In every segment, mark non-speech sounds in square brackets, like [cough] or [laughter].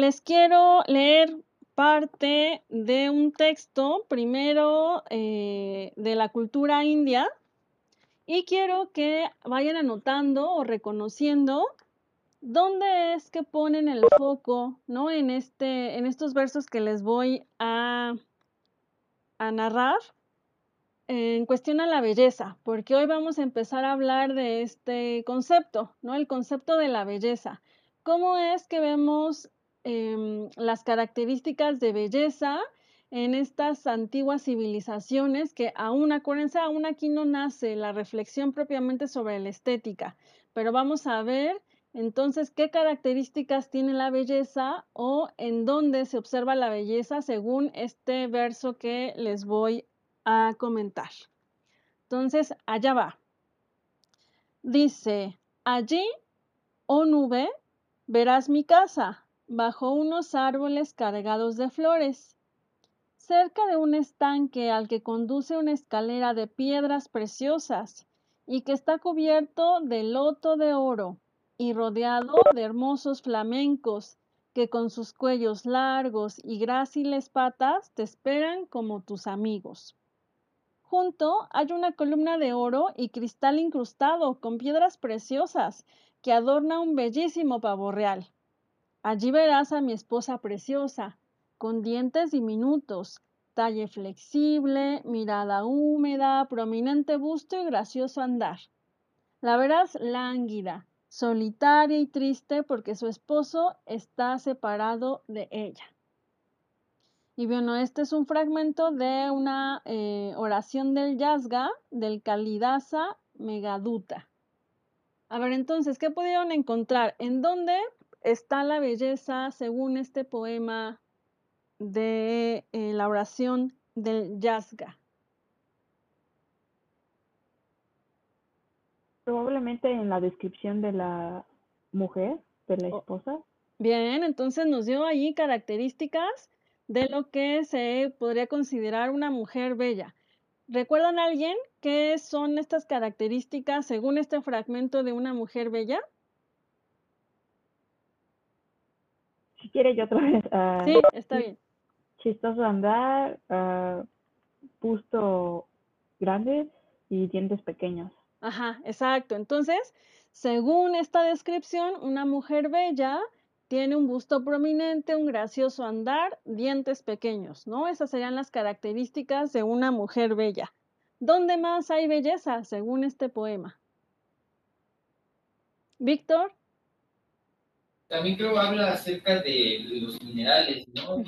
les quiero leer parte de un texto, primero eh, de la cultura india, y quiero que vayan anotando o reconociendo dónde es que ponen el foco, ¿no? En, este, en estos versos que les voy a, a narrar en cuestión a la belleza, porque hoy vamos a empezar a hablar de este concepto, ¿no? El concepto de la belleza. ¿Cómo es que vemos em, las características de belleza en estas antiguas civilizaciones que aún, acuérdense, aún aquí no nace la reflexión propiamente sobre la estética, pero vamos a ver entonces qué características tiene la belleza o en dónde se observa la belleza según este verso que les voy a comentar. Entonces, allá va. Dice, allí, oh nube, verás mi casa, bajo unos árboles cargados de flores, cerca de un estanque al que conduce una escalera de piedras preciosas y que está cubierto de loto de oro y rodeado de hermosos flamencos que con sus cuellos largos y gráciles patas te esperan como tus amigos. Junto hay una columna de oro y cristal incrustado con piedras preciosas que adorna un bellísimo pavo real. Allí verás a mi esposa preciosa, con dientes diminutos, talle flexible, mirada húmeda, prominente busto y gracioso andar. La verás lánguida, solitaria y triste porque su esposo está separado de ella. Y bueno, este es un fragmento de una eh, oración del Yazga del Kalidasa Megaduta. A ver, entonces, ¿qué pudieron encontrar? ¿En dónde está la belleza según este poema de eh, la oración del Yazga? Probablemente en la descripción de la mujer, de la esposa. bien, entonces nos dio ahí características de lo que se podría considerar una mujer bella. ¿Recuerdan a alguien qué son estas características según este fragmento de una mujer bella? Si quiere yo otra vez. Ah, sí, está bien. Chistoso andar, uh, busto grande y dientes pequeños. Ajá, exacto. Entonces, según esta descripción, una mujer bella tiene un busto prominente, un gracioso andar, dientes pequeños, ¿no? Esas serían las características de una mujer bella. ¿Dónde más hay belleza, según este poema? Víctor. También creo habla acerca de los minerales, ¿no?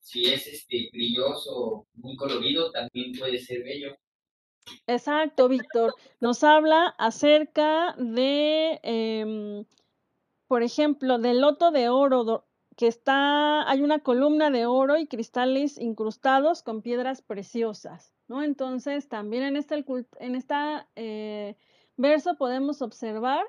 si es este brilloso, muy colorido, también puede ser bello. Exacto, Víctor. Nos habla acerca de em, por ejemplo, del loto de oro, que está, hay una columna de oro y cristales incrustados con piedras preciosas, ¿no? Entonces, también en este, en esta eh, verso podemos observar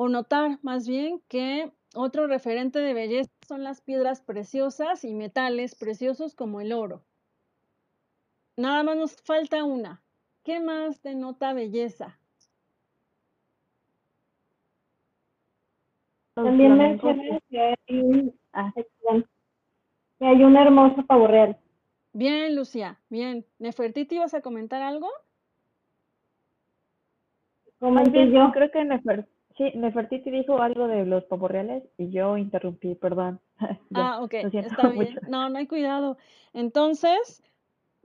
o notar más bien que otro referente de belleza son las piedras preciosas y metales preciosos como el oro. Nada más nos falta una. ¿Qué más denota belleza? También menciona que hay un, ah, que hay un hermoso pavo real. Bien, Lucía, bien. Nefertiti, ¿vas a comentar algo? Comenté yo. Creo que sí, Nefertiti dijo algo de los pavos reales y yo interrumpí, perdón. [laughs] ah, ok, está bien. No, no hay cuidado. Entonces,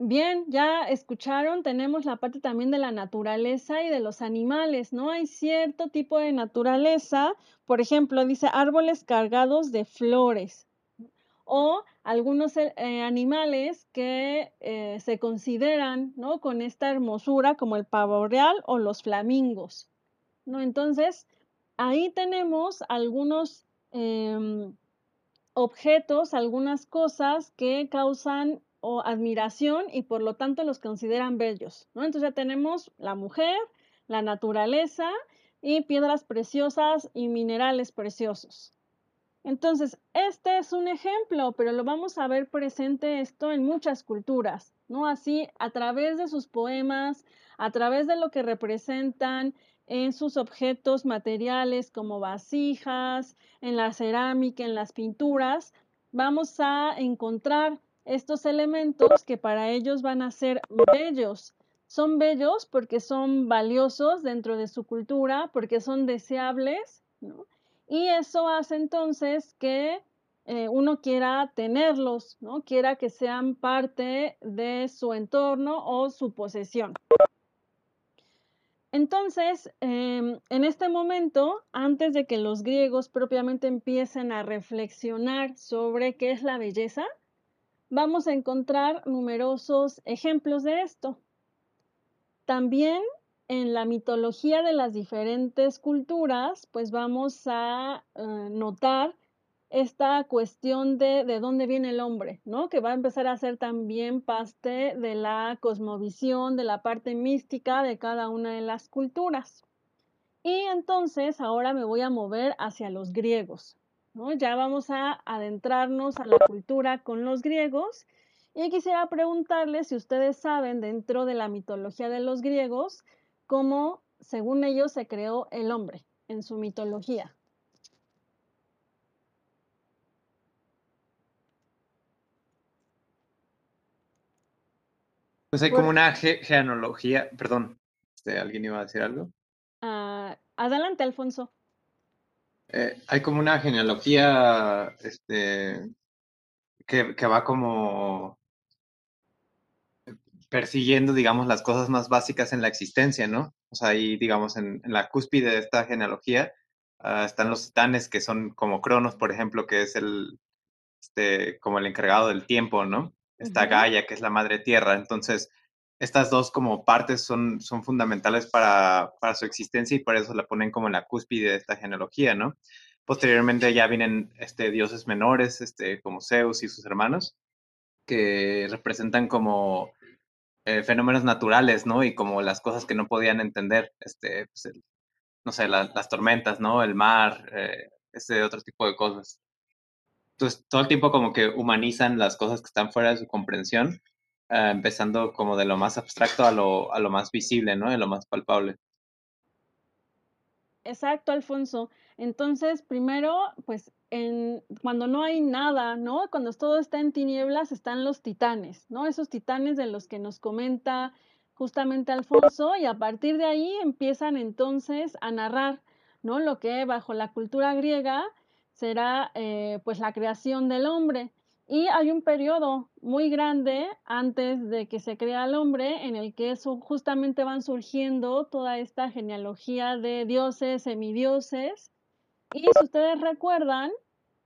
Bien, ya escucharon, tenemos la parte también de la naturaleza y de los animales, ¿no? Hay cierto tipo de naturaleza, por ejemplo, dice árboles cargados de flores o algunos eh, animales que eh, se consideran, ¿no? Con esta hermosura como el pavo real o los flamingos, ¿no? Entonces, ahí tenemos algunos em, objetos, algunas cosas que causan admiración y por lo tanto los consideran bellos. Entonces ya tenemos la mujer, la naturaleza y piedras preciosas y minerales preciosos. Entonces, este es un ejemplo, pero lo vamos a ver presente esto en muchas culturas, ¿no? Así, a través de sus poemas, a través de lo que representan en sus objetos materiales como vasijas, en la cerámica, en las pinturas, vamos a encontrar estos elementos que para ellos van a ser bellos. Son bellos porque son valiosos dentro de su cultura, porque son deseables, Y eso hace entonces que eh, uno quiera tenerlos, ¿no? Quiera que sean parte de su entorno o su posesión. Entonces, em, en este momento, antes de que los griegos propiamente empiecen a reflexionar sobre qué es la belleza, vamos a encontrar numerosos ejemplos de esto. También en la mitología de las diferentes culturas, pues vamos a eh, notar esta cuestión de, de dónde viene el hombre, ¿no? Que va a empezar a ser también parte de la cosmovisión, de la parte mística de cada una de las culturas. Y entonces ahora me voy a mover hacia los griegos, Ya vamos a adentrarnos a la cultura con los griegos y quisiera preguntarles si ustedes saben dentro de la mitología de los griegos cómo, según ellos, se creó el hombre en su mitología. Pues hay como una genealogía, perdón, este, ¿alguien iba a decir algo? Ah, adelante, Alfonso. Eh, hay como una genealogía este, que, que, va como persiguiendo, digamos, las cosas más básicas en la existencia, ¿no? O sea, ahí, digamos, en, la cúspide de esta genealogía ah, están los titanes, que son como Cronos, por ejemplo, que es el, este, como el encargado del tiempo, ¿no? Está Gaia, que es la madre tierra. Entonces, estas dos como partes son, son fundamentales para, para, su existencia y por eso la ponen como en la cúspide de esta genealogía, ¿no? Posteriormente ya vienen este, dioses menores, este, como Zeus y sus hermanos, que representan como eh, fenómenos naturales, ¿no? Y como las cosas que no podían entender, este, pues no sé, las tormentas, ¿no? El mar, eh, ese otro tipo de cosas. Entonces, todo el tiempo como que humanizan las cosas que están fuera de su comprensión, eh, empezando como de lo más abstracto a lo, a lo más visible, ¿no? De lo más palpable. Exacto, Alfonso. Entonces, primero, pues en, cuando no hay nada, ¿no? Cuando todo está en tinieblas, están los titanes, ¿no? Esos titanes de los que nos comenta justamente Alfonso, y a partir de ahí empiezan entonces a narrar, ¿no? Lo que bajo la cultura griega será eh, pues la creación del hombre. Y hay un periodo muy grande antes de que se crea el hombre en el que justamente van surgiendo toda esta genealogía de dioses, semidioses. Y si ustedes recuerdan,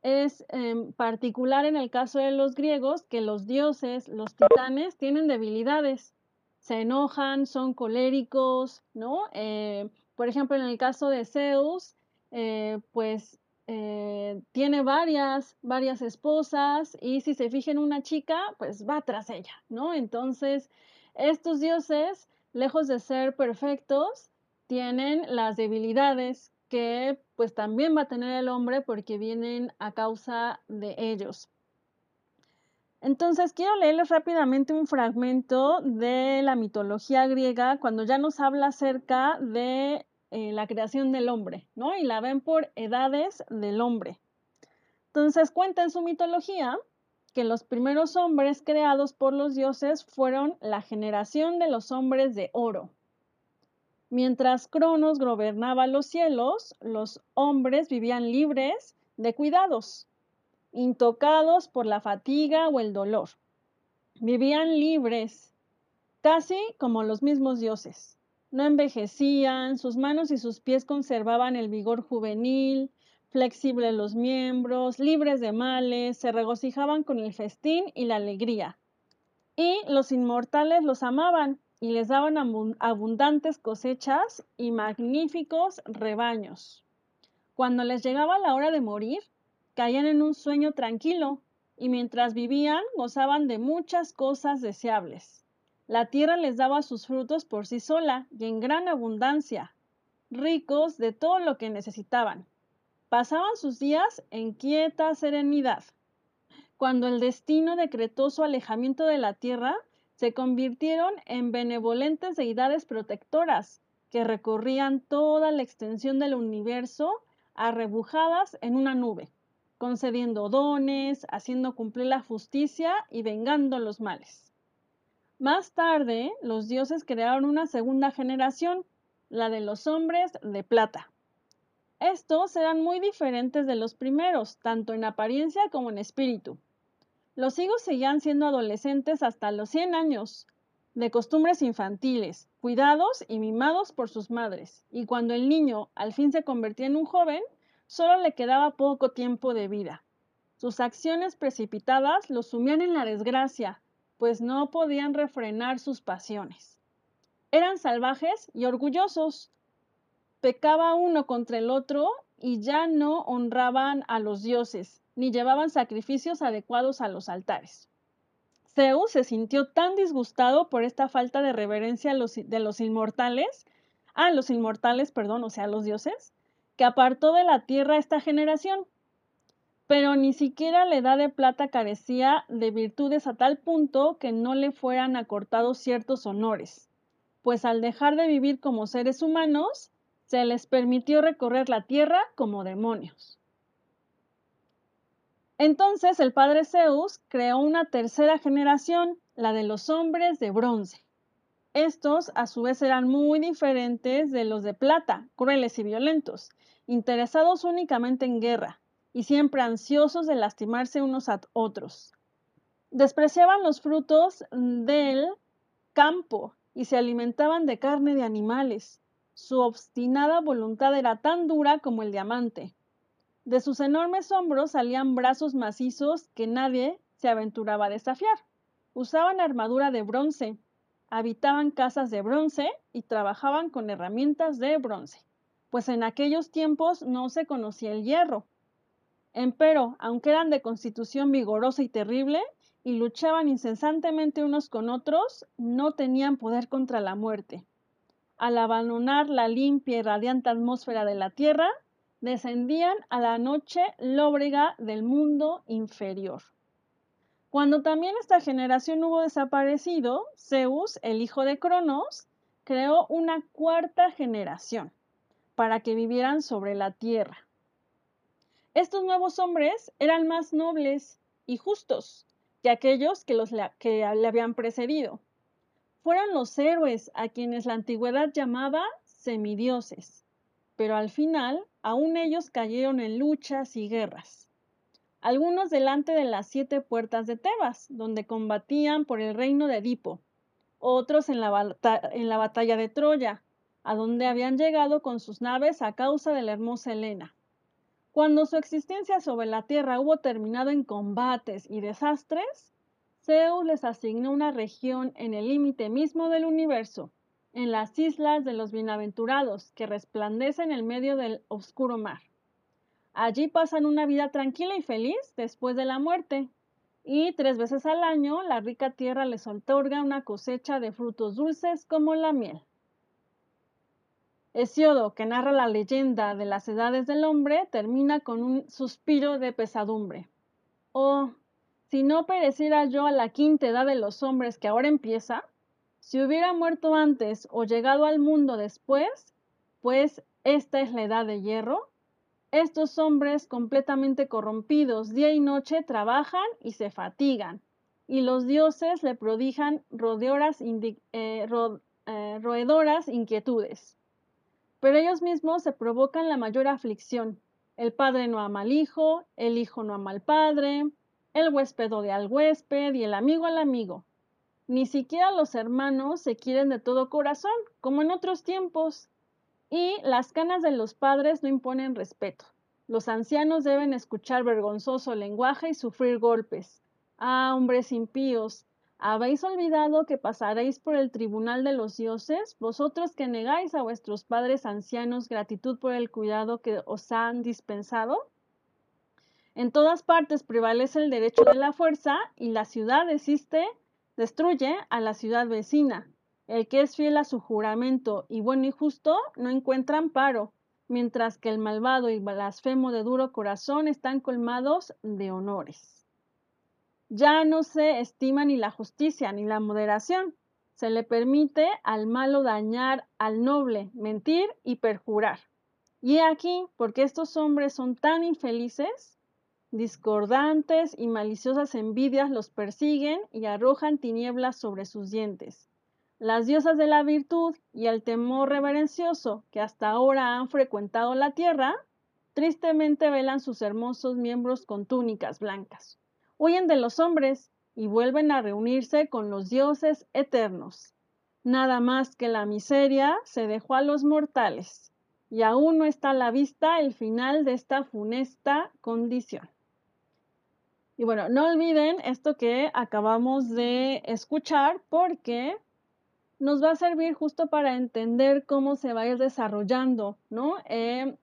es en particular en el caso de los griegos que los dioses, los titanes, tienen debilidades. Se enojan, son coléricos, ¿no? Eh, por ejemplo, en el caso de Zeus, eh, pues eh, tiene varias, varias esposas y si se fija en una chica, pues va tras ella, ¿no? Entonces, estos dioses, lejos de ser perfectos, tienen las debilidades que pues también va a tener el hombre porque vienen a causa de ellos. Entonces, quiero leerles rápidamente un fragmento de la mitología griega cuando ya nos habla acerca de eh, la creación del hombre, ¿no? Y la ven por edades del hombre. Entonces cuenta en su mitología que los primeros hombres creados por los dioses fueron la generación de los hombres de oro. Mientras Cronos gobernaba los cielos, los hombres vivían libres de cuidados, intocados por la fatiga o el dolor. Vivían libres, casi como los mismos dioses. No envejecían, sus manos y sus pies conservaban el vigor juvenil, flexibles los miembros, libres de males, se regocijaban con el festín y la alegría. Y los inmortales los amaban y les daban abundantes cosechas y magníficos rebaños. Cuando les llegaba la hora de morir, caían en un sueño tranquilo y mientras vivían gozaban de muchas cosas deseables. La tierra les daba sus frutos por sí sola y en gran abundancia, ricos de todo lo que necesitaban. Pasaban sus días en quieta serenidad. Cuando el destino decretó su alejamiento de la tierra, se convirtieron en benevolentes deidades protectoras, que recorrían toda la extensión del universo arrebujadas en una nube, concediendo dones, haciendo cumplir la justicia y vengando los males. Más tarde, los dioses crearon una segunda generación, la de los hombres de plata. Estos eran muy diferentes de los primeros, tanto en apariencia como en espíritu. Los hijos seguían siendo adolescentes hasta los 100 años, de costumbres infantiles, cuidados y mimados por sus madres, y cuando el niño al fin se convertía en un joven, solo le quedaba poco tiempo de vida. Sus acciones precipitadas los sumían en la desgracia, pues no podían refrenar sus pasiones. Eran salvajes y orgullosos. Pecaba uno contra el otro y ya no honraban a los dioses, ni llevaban sacrificios adecuados a los altares. Zeus se sintió tan disgustado por esta falta de reverencia de los inmortales, a los inmortales, perdón, o sea, a los dioses, que apartó de la tierra esta generación. Pero ni siquiera la edad de plata carecía de virtudes a tal punto que no le fueran acortados ciertos honores, pues al dejar de vivir como seres humanos, se les permitió recorrer la tierra como demonios. Entonces el padre Zeus creó una tercera generación, la de los hombres de bronce. Estos, a su vez, eran muy diferentes de los de plata, crueles y violentos, interesados únicamente en guerra y siempre ansiosos de lastimarse unos a otros. Despreciaban los frutos del campo y se alimentaban de carne de animales. Su obstinada voluntad era tan dura como el diamante. De sus enormes hombros salían brazos macizos que nadie se aventuraba a desafiar. Usaban armadura de bronce, habitaban casas de bronce y trabajaban con herramientas de bronce, pues en aquellos tiempos no se conocía el hierro. Empero, aunque eran de constitución vigorosa y terrible, y luchaban incesantemente unos con otros, no tenían poder contra la muerte. Al abandonar la limpia y radiante atmósfera de la tierra, descendían a la noche lóbrega del mundo inferior. Cuando también esta generación hubo desaparecido, Zeus, el hijo de Cronos, creó una cuarta generación para que vivieran sobre la tierra. Estos nuevos hombres eran más nobles y justos que aquellos que, los, le habían precedido. Fueron los héroes a quienes la antigüedad llamaba semidioses, pero al final aún ellos cayeron en luchas y guerras. Algunos delante de las siete puertas de Tebas, donde combatían por el reino de Edipo, otros en la, en la batalla de Troya, a donde habían llegado con sus naves a causa de la hermosa Helena. Cuando su existencia sobre la tierra hubo terminado en combates y desastres, Zeus les asignó una región en el límite mismo del universo, en las islas de los bienaventurados que resplandecen en medio del oscuro mar. Allí pasan una vida tranquila y feliz después de la muerte, y tres veces al año la rica tierra les otorga una cosecha de frutos dulces como la miel. Hesiodo, que narra la leyenda de las edades del hombre, termina con un suspiro de pesadumbre. Oh, si no pereciera yo a la quinta edad de los hombres que ahora empieza, si hubiera muerto antes o llegado al mundo después, pues esta es la edad de hierro, estos hombres completamente corrompidos día y noche trabajan y se fatigan, y los dioses le prodigan eh, eh, roedoras inquietudes. Pero ellos mismos se provocan la mayor aflicción. El padre no ama al hijo, el hijo no ama al padre, el huésped odia al huésped y el amigo al amigo. Ni siquiera los hermanos se quieren de todo corazón, como en otros tiempos. Y las canas de los padres no imponen respeto. Los ancianos deben escuchar vergonzoso lenguaje y sufrir golpes. Ah, hombres impíos, ¿habéis olvidado que pasaréis por el tribunal de los dioses, vosotros que negáis a vuestros padres ancianos gratitud por el cuidado que os han dispensado? En todas partes prevalece el derecho de la fuerza y la ciudad existe Destruye a la ciudad vecina. El que es fiel a su juramento y bueno y justo no encuentra amparo, mientras que el malvado y blasfemo de duro corazón están colmados de honores. Ya no se estima ni la justicia ni la moderación, se le permite al malo dañar al noble, mentir y perjurar. Y aquí, porque estos hombres son tan infelices, discordantes y maliciosas envidias los persiguen y arrojan tinieblas sobre sus dientes. Las diosas de la virtud y el temor reverencioso que hasta ahora han frecuentado la tierra, tristemente velan sus hermosos miembros con túnicas blancas. Huyen de los hombres y vuelven a reunirse con los dioses eternos. Nada más que la miseria se dejó a los mortales y aún no está a la vista el final de esta funesta condición. Y bueno, no olviden esto que acabamos de escuchar porque nos va a servir justo para entender cómo se va a ir desarrollando ¿no? Eh,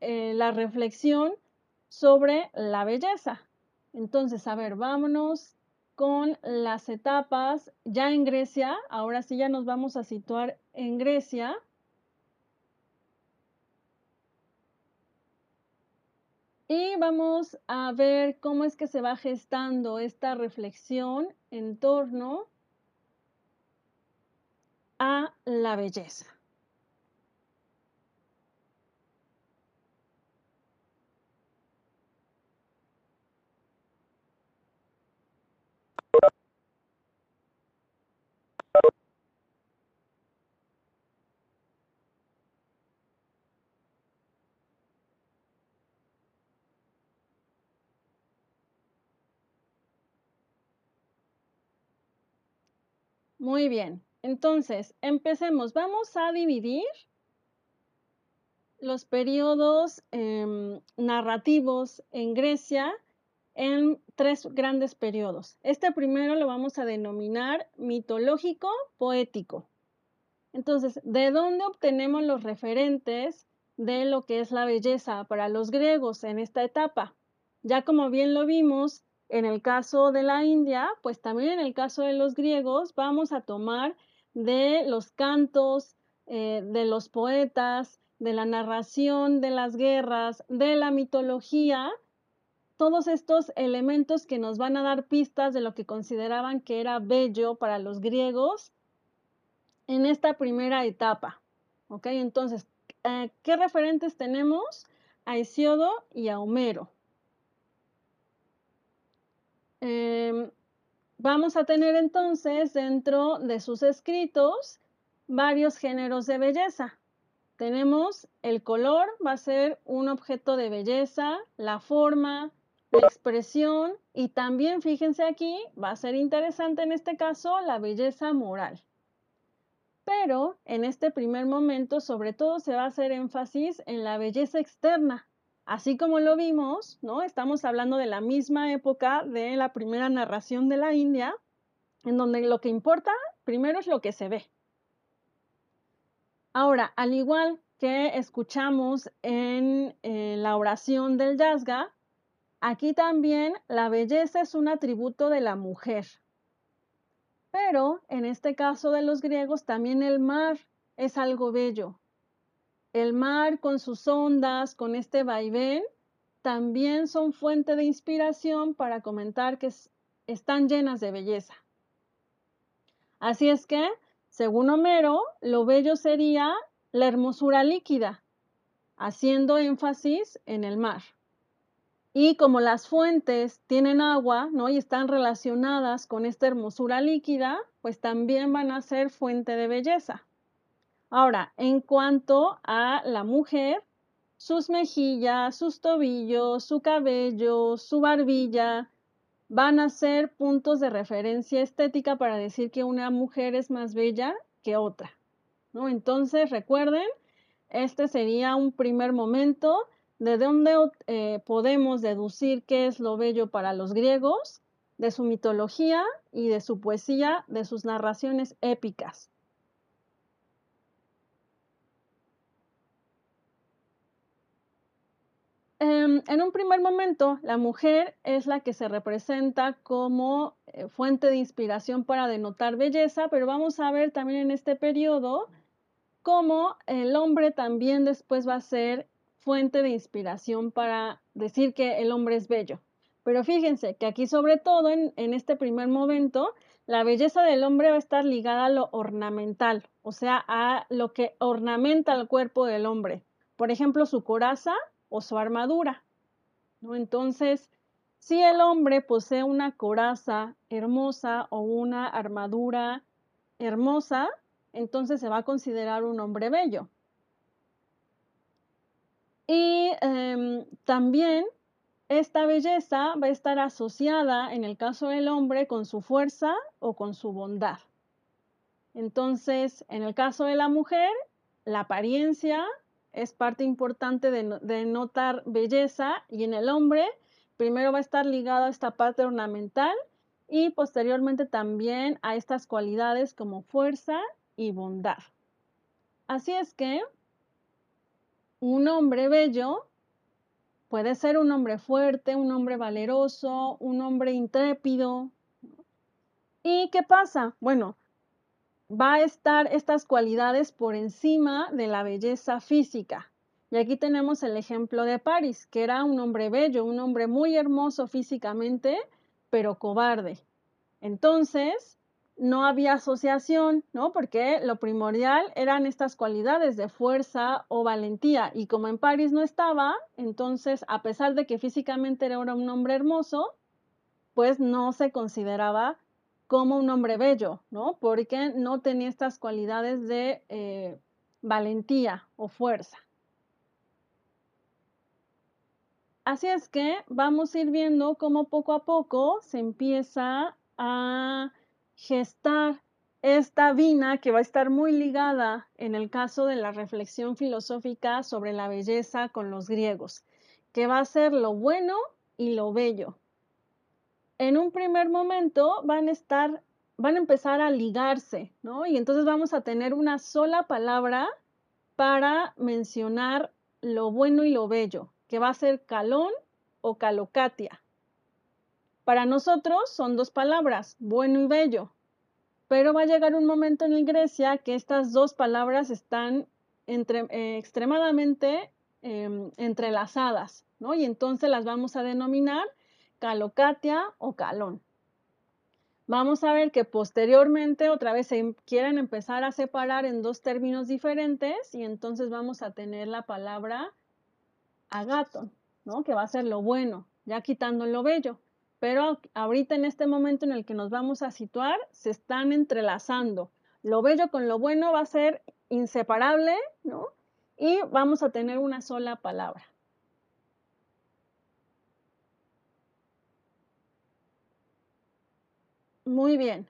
eh, la reflexión sobre la belleza. Entonces, a ver, vámonos con las etapas ya en Grecia. Ahora sí ya nos vamos a situar en Grecia. Y vamos a ver cómo es que se va gestando esta reflexión en torno a la belleza. Muy bien, entonces empecemos. Vamos a dividir los periodos em, narrativos en Grecia en tres grandes periodos. Este primero lo vamos a denominar mitológico poético. Entonces, ¿de dónde obtenemos los referentes de lo que es la belleza para los griegos en esta etapa? Ya como bien lo vimos, en el caso de la India, pues también en el caso de los griegos, vamos a tomar de los cantos, eh, de los poetas, de la narración de las guerras, de la mitología, todos estos elementos que nos van a dar pistas de lo que consideraban que era bello para los griegos en esta primera etapa. ¿Ok? Entonces, eh, ¿qué referentes tenemos? A Hesiodo y a Homero. Em, vamos a tener entonces dentro de sus escritos varios géneros de belleza. Tenemos el color, va a ser un objeto de belleza, la forma, la expresión y también, fíjense aquí, va a ser interesante en este caso la belleza moral. Pero en este primer momento, sobre todo, se va a hacer énfasis en la belleza externa, Así como lo vimos, ¿no? Estamos hablando de la misma época de la primera narración de la India, en donde lo que importa primero es lo que se ve. Ahora, al igual que escuchamos en eh, la oración del Yasga, aquí también la belleza es un atributo de la mujer. Pero en este caso de los griegos, también el mar es algo bello, el mar con sus ondas, con este vaivén, también son fuente de inspiración para comentar que están llenas de belleza. Así es que, según Homero, lo bello sería la hermosura líquida, haciendo énfasis en el mar. Y como las fuentes tienen agua, ¿no? Y están relacionadas con esta hermosura líquida, pues también van a ser fuente de belleza. Ahora, en cuanto a la mujer, sus mejillas, sus tobillos, su cabello, su barbilla, van a ser puntos de referencia estética para decir que una mujer es más bella que otra. ¿no? Entonces, recuerden, este sería un primer momento de donde eh, podemos deducir qué es lo bello para los griegos, de su mitología y de su poesía, de sus narraciones épicas. Em, en un primer momento, la mujer es la que se representa como eh, fuente de inspiración para denotar belleza, pero vamos a ver también en este periodo cómo el hombre también después va a ser fuente de inspiración para decir que el hombre es bello. Pero fíjense que aquí sobre todo en, en este primer momento la belleza del hombre va a estar ligada a lo ornamental, o sea, a lo que ornamenta el cuerpo del hombre. Por ejemplo, su coraza o su armadura. ¿no? Entonces, si el hombre posee una coraza hermosa o una armadura hermosa, entonces se va a considerar un hombre bello. Y em, también esta belleza va a estar asociada, en el caso del hombre, con su fuerza o con su bondad. Entonces, en el caso de la mujer, la apariencia es parte importante de, notar belleza y en el hombre, primero va a estar ligado a esta parte ornamental y posteriormente también a estas cualidades como fuerza y bondad. Así es que un hombre bello puede ser un hombre fuerte, un hombre valeroso, un hombre intrépido. ¿Y qué pasa? Bueno, va a estar estas cualidades por encima de la belleza física. Y aquí tenemos el ejemplo de Paris, que era un hombre bello, un hombre muy hermoso físicamente, pero cobarde. Entonces, no había asociación, ¿no? Porque lo primordial eran estas cualidades de fuerza o valentía. Y como en París no estaba, entonces, a pesar de que físicamente era un hombre hermoso, pues no se consideraba como un hombre bello, ¿no? Porque no tenía estas cualidades de eh, valentía o fuerza. Así es que vamos a ir viendo cómo poco a poco se empieza a gestar esta vina que va a estar muy ligada en el caso de la reflexión filosófica sobre la belleza con los griegos, que va a ser lo bueno y lo bello. En un primer momento van a estar, van a empezar a ligarse, ¿no? Y entonces vamos a tener una sola palabra para mencionar lo bueno y lo bello, que va a ser calón o calocatia. Para nosotros son dos palabras, bueno y bello, pero va a llegar un momento en Grecia que estas dos palabras están eh, extremadamente em, entrelazadas, ¿no? Y entonces las vamos a denominar calocatia o calón. Vamos a ver que posteriormente otra vez se quieren empezar a separar en dos términos diferentes y entonces vamos a tener la palabra agaton, ¿no? Que va a ser lo bueno, ya quitando lo bello pero ahorita en este momento en el que nos vamos a situar, se están entrelazando. Lo bello con lo bueno va a ser inseparable, ¿no? Y vamos a tener una sola palabra. Muy bien.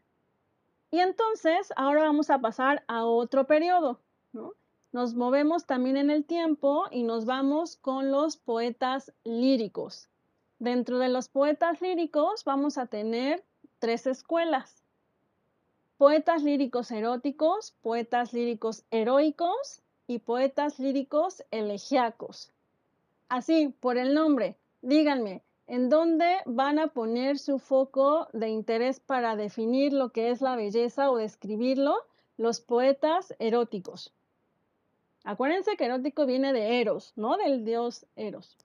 Y entonces, ahora vamos a pasar a otro periodo, ¿no? Nos movemos también en el tiempo y nos vamos con los poetas líricos. Dentro de los poetas líricos vamos a tener tres escuelas. Poetas líricos eróticos, poetas líricos heroicos y poetas líricos elegíacos. Así, por el nombre, díganme, ¿en dónde van a poner su foco de interés para definir lo que es la belleza o describirlo? Los poetas eróticos. Acuérdense que erótico viene de Eros, ¿no? Del dios Eros.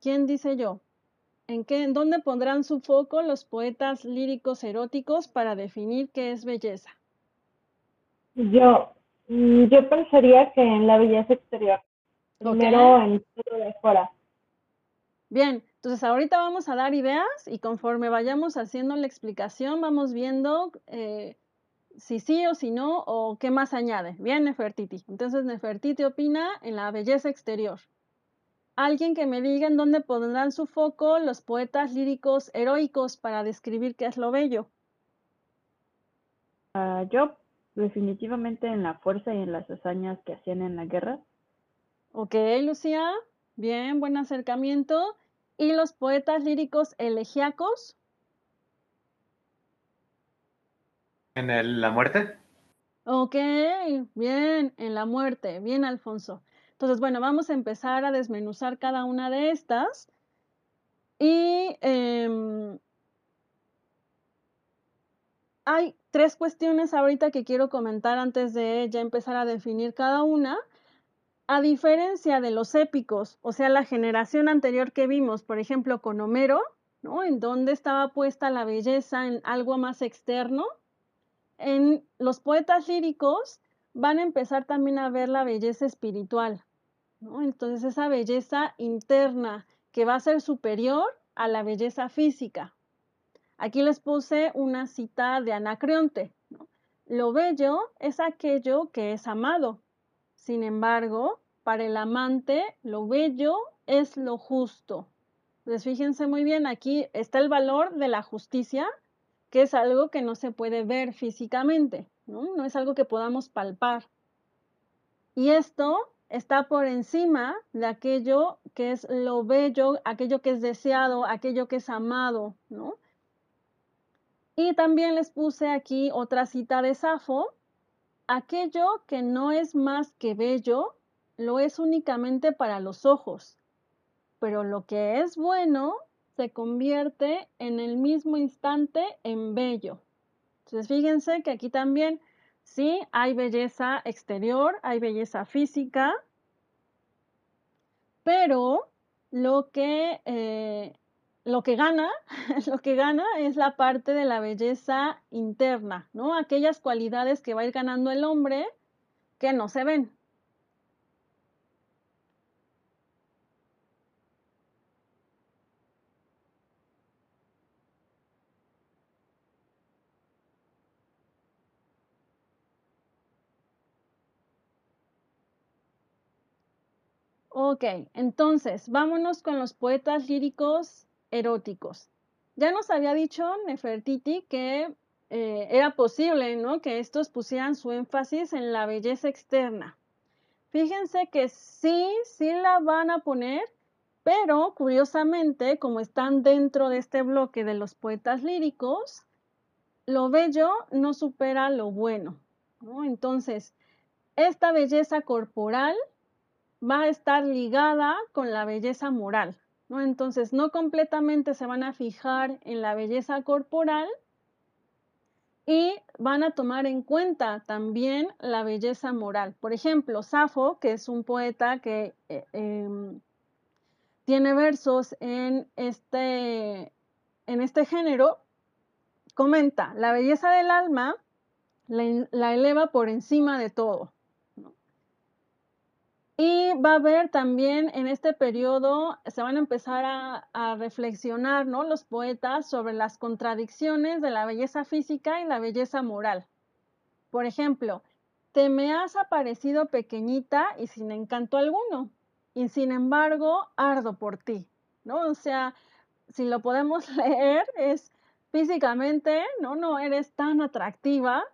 ¿Quién dice yo? ¿En, qué, ¿En dónde pondrán su foco los poetas líricos eróticos para definir qué es belleza? Yo, mm, yo pensaría que en la belleza exterior. Primero en todo de. Bien, entonces ahorita vamos a dar ideas y conforme vayamos haciendo la explicación vamos viendo eh, si sí o si no o qué más añade. Bien, Nefertiti. Entonces Nefertiti opina en la belleza exterior alguien que me diga en dónde pondrán su foco los poetas líricos heroicos para describir qué es lo bello. Ah, yo definitivamente en la fuerza y en las hazañas que hacían en la guerra. Ok, Lucía, bien, buen acercamiento. ¿Y los poetas líricos elegíacos? ¿En la muerte? Ok, bien, en la muerte. Bien, Alfonso. Entonces, bueno, vamos a empezar a desmenuzar cada una de estas. Y em, hay tres cuestiones ahorita que quiero comentar antes de ya empezar a definir cada una. A diferencia de los épicos, o sea, la generación anterior que vimos, por ejemplo, con Homero, ¿no? En dónde estaba puesta la belleza en algo más externo. En los poetas líricos van a empezar también a ver la belleza espiritual. Entonces esa belleza interna que va a ser superior a la belleza física. Aquí les puse una cita de Anacreonte. Lo bello es aquello que es amado. Sin embargo, para el amante, lo bello es lo justo. Entonces, fíjense muy bien, aquí está el valor de la justicia, que es algo que no se puede ver físicamente, ¿no? No es algo que podamos palpar. Y esto está por encima de aquello que es lo bello, aquello que es deseado, aquello que es amado, ¿no? Y también les puse aquí otra cita de Safo, aquello que no es más que bello, lo es únicamente para los ojos, pero lo que es bueno se convierte en el mismo instante en bello. Entonces fíjense que aquí también sí hay belleza exterior, hay belleza física, pero lo que, eh, lo que gana, [laughs] lo que gana es la parte de la belleza interna, ¿no? Aquellas cualidades que va a ir ganando el hombre que no se ven. Ok, entonces vámonos con los poetas líricos eróticos. Ya nos había dicho Nefertiti que eh, era posible, ¿no? Que estos pusieran su énfasis en la belleza externa. Fíjense que sí, sí la van a poner, pero curiosamente, como están dentro de este bloque de los poetas líricos, lo bello no supera lo bueno, ¿no? Entonces, esta belleza corporal va a estar ligada con la belleza moral, Entonces, no completamente se van a fijar en la belleza corporal y van a tomar en cuenta también la belleza moral. Por ejemplo, Safo, que es un poeta que eh, em, tiene versos en este, en este género, comenta, la belleza del alma la eleva por encima de todo. Y va a haber también en este periodo, se van a empezar a, reflexionar ¿no? los poetas sobre las contradicciones de la belleza física y la belleza moral. Por ejemplo, te me has aparecido pequeñita y sin encanto alguno, y sin embargo ardo por ti, ¿no? O sea, si lo podemos [laughs] leer, es físicamente, ¿no? No eres tan atractiva,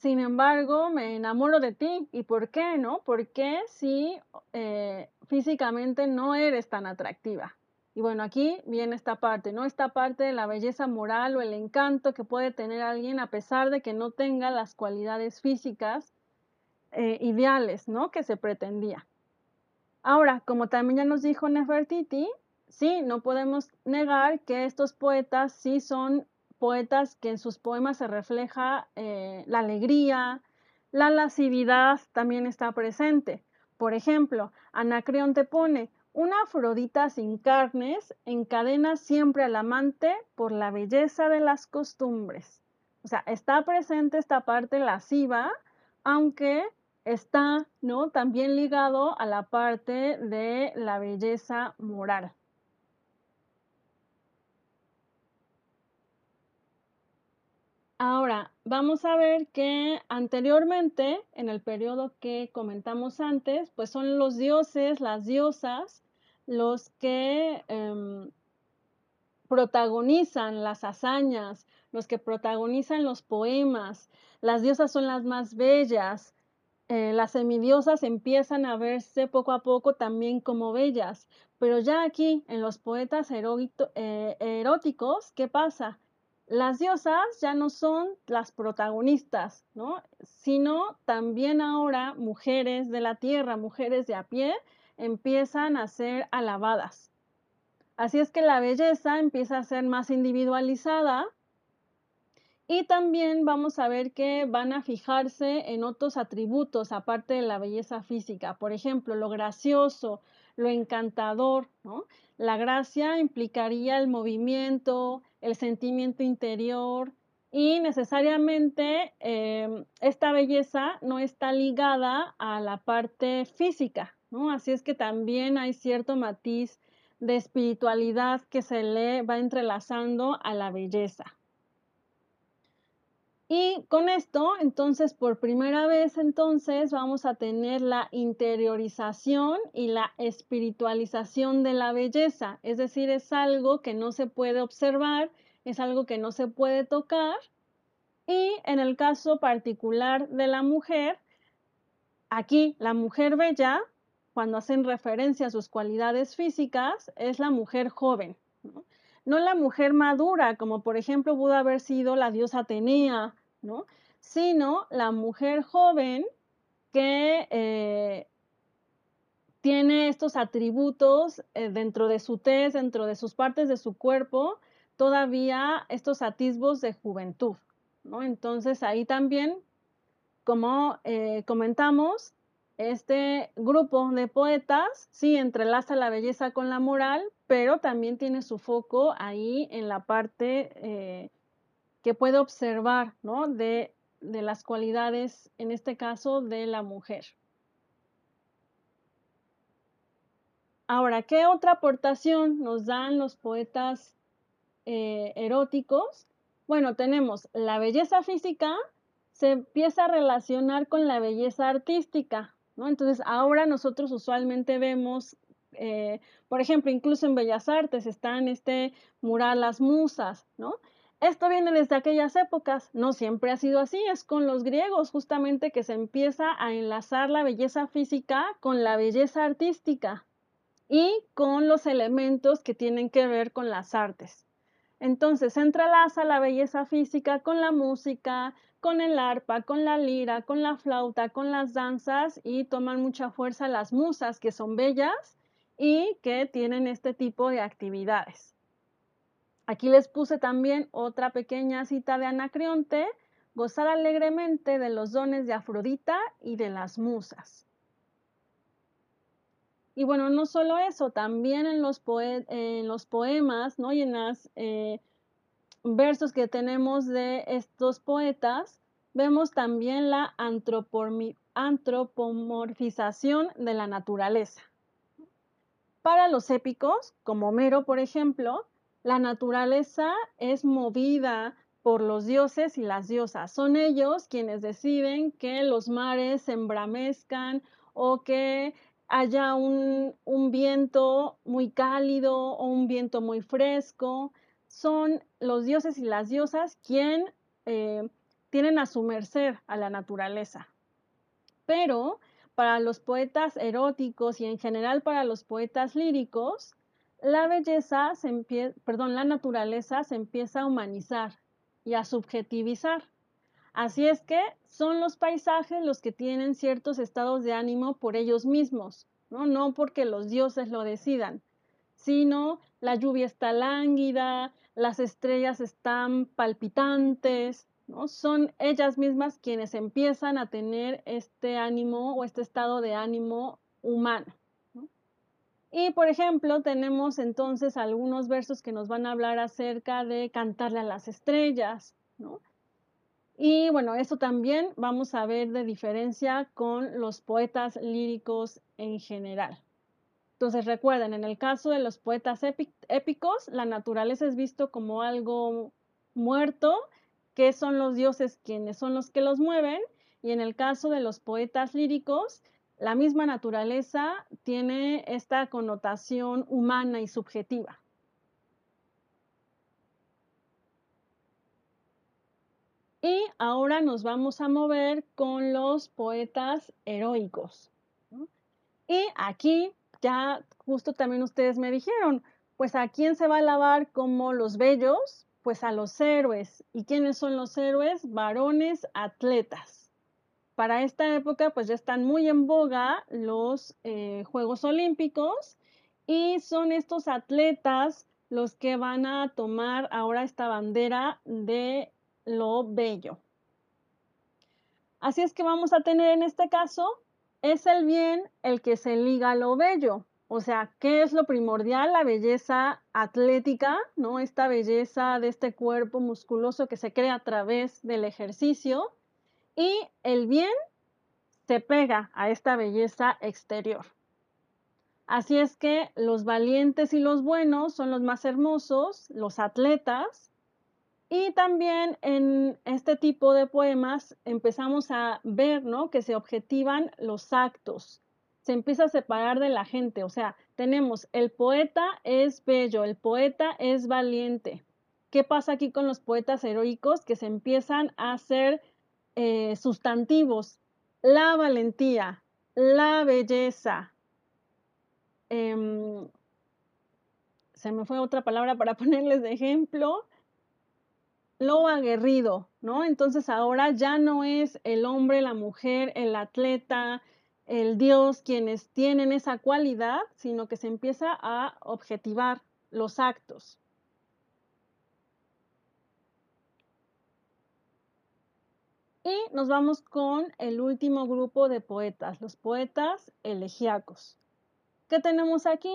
sin embargo, me enamoro de ti. ¿Y por qué, no? Porque si eh, físicamente no eres tan atractiva? Y bueno, aquí viene esta parte, ¿no? Esta parte de la belleza moral o el encanto que puede tener alguien a pesar de que no tenga las cualidades físicas eh, ideales, ¿no? Que se pretendía. Ahora, como también ya nos dijo Nefertiti, sí, no podemos negar que estos poetas sí son poetas que en sus poemas se refleja eh, la alegría, la lascividad también está presente. Por ejemplo, Anacreonte pone, una Afrodita sin carnes encadena siempre al amante por la belleza de las costumbres. O sea, está presente esta parte lasciva, aunque está ¿no? también ligado a la parte de la belleza moral. Ahora, vamos a ver que anteriormente, en el periodo que comentamos antes, pues son los dioses, las diosas, los que em, protagonizan las hazañas, los que protagonizan los poemas. Las diosas son las más bellas. Eh, las semidiosas empiezan a verse poco a poco también como bellas. Pero ya aquí, en los poetas eh, eróticos, ¿qué pasa? Las diosas ya no son las protagonistas, ¿no? Sino también ahora mujeres de la tierra, mujeres de a pie, empiezan a ser alabadas. Así es que la belleza empieza a ser más individualizada Y también vamos a ver que van a fijarse en otros atributos aparte de la belleza física. Por ejemplo, lo gracioso, lo encantador. La gracia implicaría el movimiento, el sentimiento interior y necesariamente em, esta belleza no está ligada a la parte física. Así es que también hay cierto matiz de espiritualidad que se le va entrelazando a la belleza. Y con esto, entonces, por primera vez, entonces, vamos a tener la interiorización y la espiritualización de la belleza. Es decir, es algo que no se puede observar, es algo que no se puede tocar. Y en el caso particular de la mujer, aquí la mujer bella, cuando hacen referencia a sus cualidades físicas, es la mujer joven. ¿no? no la mujer madura, como por ejemplo pudo haber sido la diosa Atenea ¿no? Sino la mujer joven que eh, tiene estos atributos eh, dentro de su tez, dentro de sus partes de su cuerpo, todavía estos atisbos de juventud, ¿no? Entonces ahí también, como eh, comentamos, este grupo de poetas sí entrelaza la belleza con la moral, pero también tiene su foco ahí en la parte que puede observar ¿no? de, de las cualidades, en este caso, de la mujer. Ahora, ¿qué otra aportación nos dan los poetas eh, eróticos? Bueno, tenemos la belleza física, se empieza a relacionar con la belleza artística, ¿no? Entonces, ahora nosotros usualmente vemos, eh, por ejemplo, incluso en Bellas Artes están este mural Las Musas, ¿no? Esto viene desde aquellas épocas, no siempre ha sido así, es con los griegos justamente que se empieza a enlazar la belleza física con la belleza artística y con los elementos que tienen que ver con las artes. Entonces se entrelaza la belleza física con la música, con el arpa, con la lira, con la flauta, con las danzas y toman mucha fuerza las musas que son bellas y que tienen este tipo de actividades. Aquí les puse también otra pequeña cita de Anacreonte, gozar alegremente de los dones de Afrodita y de las musas. Y bueno, no solo eso, también en los, poemas ¿no? y en los eh, versos que tenemos de estos poetas, vemos también la antropomorfización de la naturaleza. Para los épicos, como Homero, por ejemplo, la naturaleza es movida por los dioses y las diosas. Son ellos quienes deciden que los mares se embramezcan o que haya un, viento muy cálido o un viento muy fresco. Son los dioses y las diosas quien eh, tienen a su merced a la naturaleza. Pero para los poetas eróticos y en general para los poetas líricos, la belleza, se perdón, la naturaleza se empieza a humanizar y a subjetivizar. Así es que son los paisajes los que tienen ciertos estados de ánimo por ellos mismos, ¿no? no porque los dioses lo decidan, sino la lluvia está lánguida, las estrellas están palpitantes, ¿no? son ellas mismas quienes empiezan a tener este ánimo o este estado de ánimo humano. Y por ejemplo, tenemos entonces algunos versos que nos van a hablar acerca de cantarle a las estrellas, ¿no? Y bueno, eso también vamos a ver de diferencia con los poetas líricos en general. Entonces recuerden, en el caso de los poetas épicos, la naturaleza es visto como algo muerto, que son los dioses quienes son los que los mueven, y en el caso de los poetas líricos, la misma naturaleza tiene esta connotación humana y subjetiva. Y ahora nos vamos a mover con los poetas heroicos. Y aquí ya justo también ustedes me dijeron, pues a quién se va a alabar como los bellos, pues a los héroes. ¿Y quiénes son los héroes? Varones atletas para esta época pues ya están muy en boga los eh, Juegos Olímpicos y son estos atletas los que van a tomar ahora esta bandera de lo bello. Así es que vamos a tener en este caso, es el bien el que se liga a lo bello. O sea, ¿qué es lo primordial? La belleza atlética, ¿no? Esta belleza de este cuerpo musculoso que se crea a través del ejercicio. Y el bien se pega a esta belleza exterior. Así es que los valientes y los buenos son los más hermosos, los atletas. Y también en este tipo de poemas empezamos a ver ¿no? que se objetivan los actos, se empieza a separar de la gente. O sea, tenemos el poeta es bello, el poeta es valiente. ¿Qué pasa aquí con los poetas heroicos? Que se empiezan a hacer eh, sustantivos. La valentía, la belleza. Em, se me fue otra palabra para [laughs] ponerles de ejemplo. Lo aguerrido, ¿no? Entonces ahora ya no es el hombre, la mujer, el atleta, el Dios quienes tienen esa cualidad, sino que se empieza a objetivar los actos. Y nos vamos con el último grupo de poetas, los poetas elegíacos. ¿Qué tenemos aquí?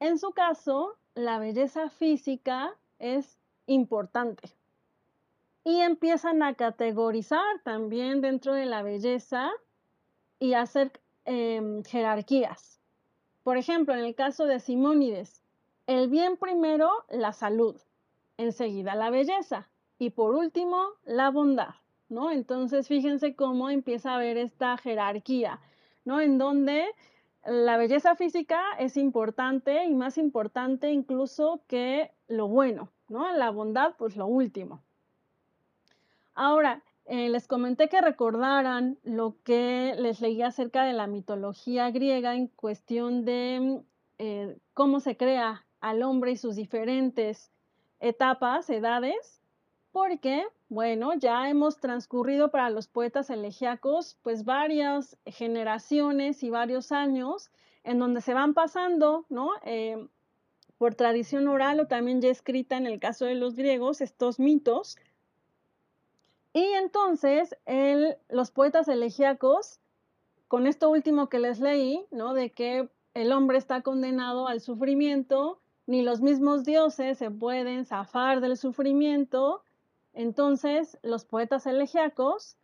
En su caso, la belleza física es importante. Y empiezan a categorizar también dentro de la belleza y hacer em, jerarquías. Por ejemplo, en el caso de Simónides, el bien primero, la salud, enseguida la belleza y por último, la bondad, ¿no? Entonces, fíjense cómo empieza a haber esta jerarquía, ¿no? En donde la belleza física es importante y más importante incluso que lo bueno, ¿no? La bondad, pues lo último. Ahora, eh, les comenté que recordaran lo que les leí acerca de la mitología griega en cuestión de eh, cómo se crea al hombre y sus diferentes etapas, edades, porque, bueno, ya hemos transcurrido para los poetas elegíacos pues varias generaciones y varios años en donde se van pasando, ¿no? Eh, por tradición oral o también ya escrita en el caso de los griegos, estos mitos y entonces los poetas elegíacos, con esto último que les leí, ¿no? De que el hombre está condenado al sufrimiento, ni los mismos dioses se pueden zafar del sufrimiento, entonces los poetas elegíacos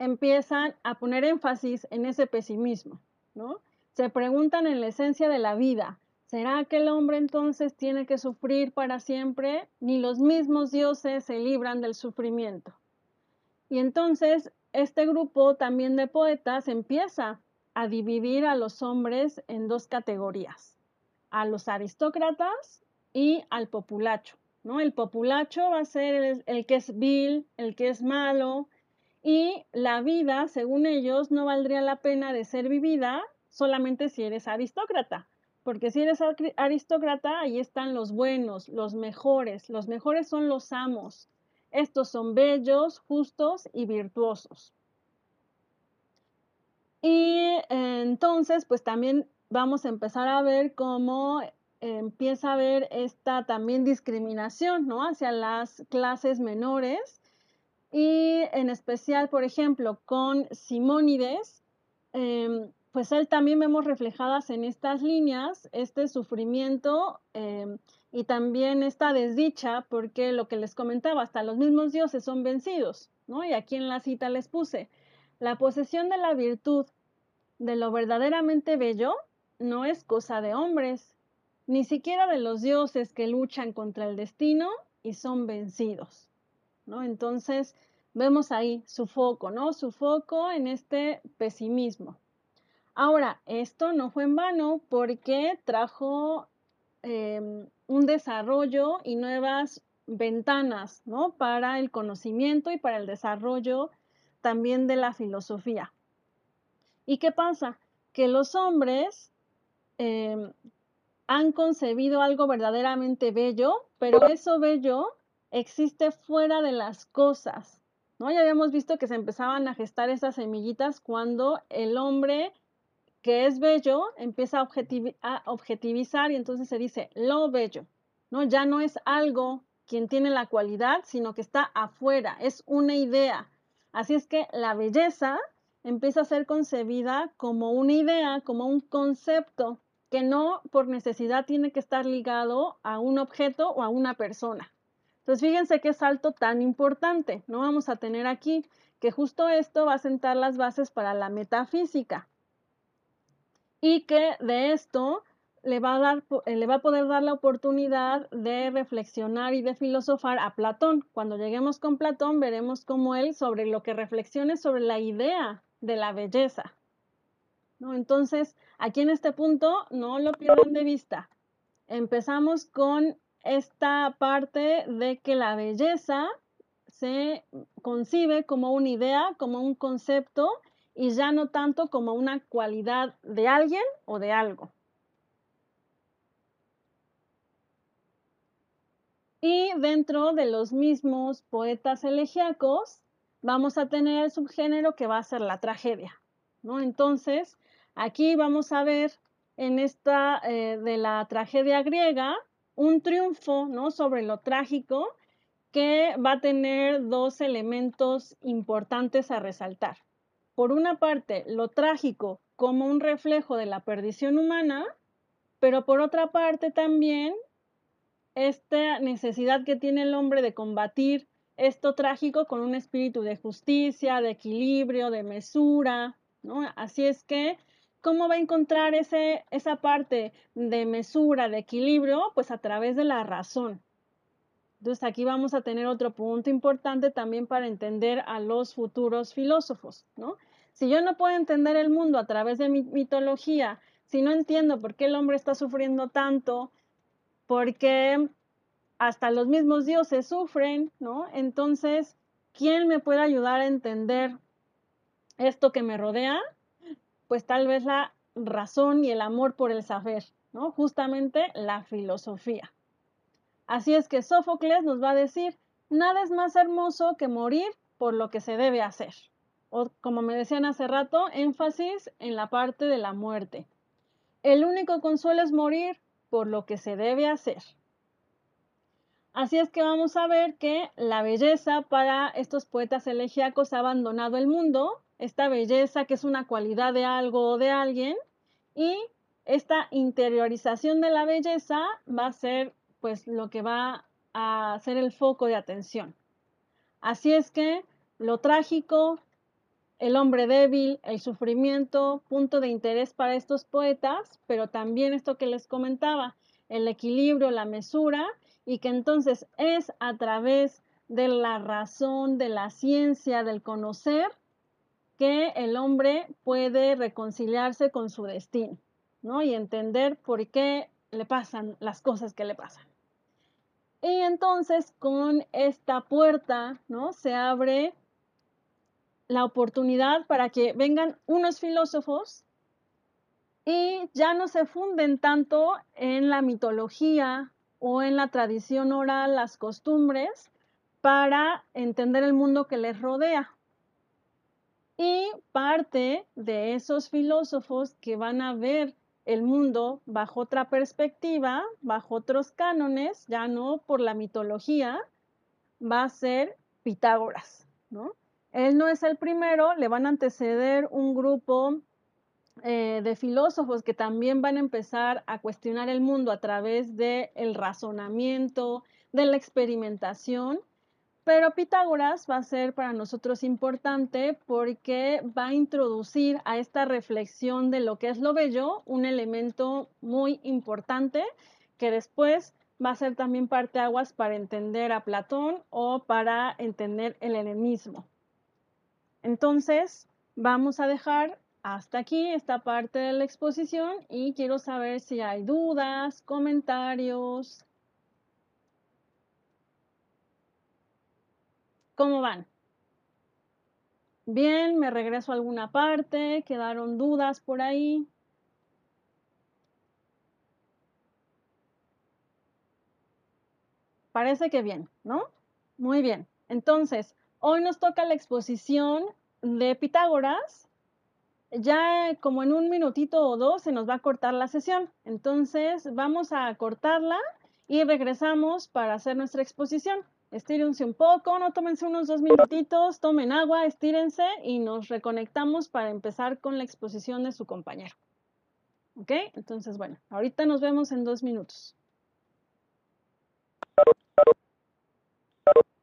empiezan a poner énfasis en ese pesimismo, ¿no? Se preguntan en la esencia de la vida, ¿será que el hombre entonces tiene que sufrir para siempre? Ni los mismos dioses se libran del sufrimiento. Y entonces este grupo también de poetas empieza a dividir a los hombres en dos categorías, a los aristócratas y al populacho. El populacho va a ser el, que es vil, el que es malo, y la vida, según ellos, no valdría la pena de ser vivida solamente si eres aristócrata, porque si eres aristócrata, ahí están los buenos, los mejores, los mejores son los amos, estos son bellos, justos y virtuosos. Y entonces, pues también vamos a empezar a ver cómo empieza a haber esta también discriminación, ¿no? Hacia las clases menores. Y en especial, por ejemplo, con Simónides, em, pues él también vemos reflejadas en estas líneas este sufrimiento em, y también esta desdicha, porque lo que les comentaba, hasta los mismos dioses son vencidos, ¿no? Y aquí en la cita les puse, la posesión de la virtud, de lo verdaderamente bello, no es cosa de hombres, ni siquiera de los dioses que luchan contra el destino y son vencidos, ¿no? Entonces, vemos ahí su foco, ¿no? Su foco en este pesimismo. Ahora, esto no fue en vano porque trajo Em, un desarrollo y nuevas ventanas ¿no? para el conocimiento y para el desarrollo también de la filosofía. ¿Y qué pasa? Que los hombres em, han concebido algo verdaderamente bello, pero eso bello existe fuera de las cosas. ¿no? Ya habíamos visto que se empezaban a gestar esas semillitas cuando el hombre que es bello empieza a, objetivizar y entonces se dice lo bello, ¿no? Ya no es algo quien tiene la cualidad, sino que está afuera, es una idea. Así es que la belleza empieza a ser concebida como una idea, como un concepto, que no por necesidad tiene que estar ligado a un objeto o a una persona. Entonces, fíjense qué salto tan importante, ¿no? Vamos a tener aquí que justo esto va a sentar las bases para la metafísica y que de esto le va, a dar, eh, le va a poder dar la oportunidad de reflexionar y de filosofar a Platón. Cuando lleguemos con Platón, veremos cómo él sobre lo que reflexione sobre la idea de la belleza. Entonces, aquí en este punto, no lo pierdan de vista. Empezamos con esta parte de que la belleza se concibe como una idea, como un concepto y ya no tanto como una cualidad de alguien o de algo. Y dentro de los mismos poetas elegíacos, vamos a tener el subgénero que va a ser la tragedia. Entonces, aquí vamos a ver en esta eh, de la tragedia griega un triunfo ¿no? sobre lo trágico que va a tener dos elementos importantes a resaltar. Por una parte, lo trágico como un reflejo de la perdición humana, pero por otra parte también esta necesidad que tiene el hombre de combatir esto trágico con un espíritu de justicia, de equilibrio, de mesura, Así es que, ¿cómo va a encontrar ese, esa parte de mesura, de equilibrio? Pues a través de la razón. Entonces aquí vamos a tener otro punto importante también para entender a los futuros filósofos, ¿no? Si yo no puedo entender el mundo a través de mi mitología, si no entiendo por qué el hombre está sufriendo tanto, porque hasta los mismos dioses sufren. Entonces, ¿quién me puede ayudar a entender esto que me rodea? Pues tal vez la razón y el amor por el saber, ¿no? Justamente la filosofía. Así es que Sófocles nos va a decir, nada es más hermoso que morir por lo que se debe hacer. O como me decían hace rato, énfasis en la parte de la muerte. El único consuelo es morir por lo que se debe hacer. Así es que vamos a ver que la belleza para estos poetas elegíacos ha abandonado el mundo, esta belleza que es una cualidad de algo o de alguien, y esta interiorización de la belleza va a ser pues lo que va a ser el foco de atención. Así es que lo trágico, el hombre débil, el sufrimiento, punto de interés para estos poetas, pero también esto que les comentaba, el equilibrio, la mesura, y que entonces es a través de la razón, de la ciencia, del conocer, que el hombre puede reconciliarse con su destino, ¿no? Y entender por qué le pasan las cosas que le pasan. Y entonces con esta puerta, ¿no? Se abre la oportunidad para que vengan unos filósofos y ya no se funden tanto en la mitología o en la tradición oral, las costumbres, para entender el mundo que les rodea. Y parte de esos filósofos que van a ver el mundo bajo otra perspectiva, bajo otros cánones, ya no por la mitología, va a ser Pitágoras, ¿no? Él no es el primero, le van a anteceder un grupo eh, de filósofos que también van a empezar a cuestionar el mundo a través del el razonamiento, de la experimentación, pero Pitágoras va a ser para nosotros importante porque va a introducir a esta reflexión de lo que es lo bello un elemento muy importante que después va a ser también parte aguas para entender a Platón o para entender el helenismo. Entonces, vamos a dejar hasta aquí esta parte de la exposición y quiero saber si hay dudas, comentarios. ¿Cómo van? Bien, me regreso a alguna parte, quedaron dudas por ahí. Parece que bien, ¿no? Muy bien. Entonces, Hoy nos toca la exposición de Pitágoras. Ya como en un minutito o dos se nos va a cortar la sesión. Entonces vamos a cortarla y regresamos para hacer nuestra exposición. Estírense un poco, no tómense unos dos minutitos, tomen agua, estírense y nos reconectamos para empezar con la exposición de su compañero. ¿Ok? Entonces, bueno, ahorita nos vemos en dos minutos.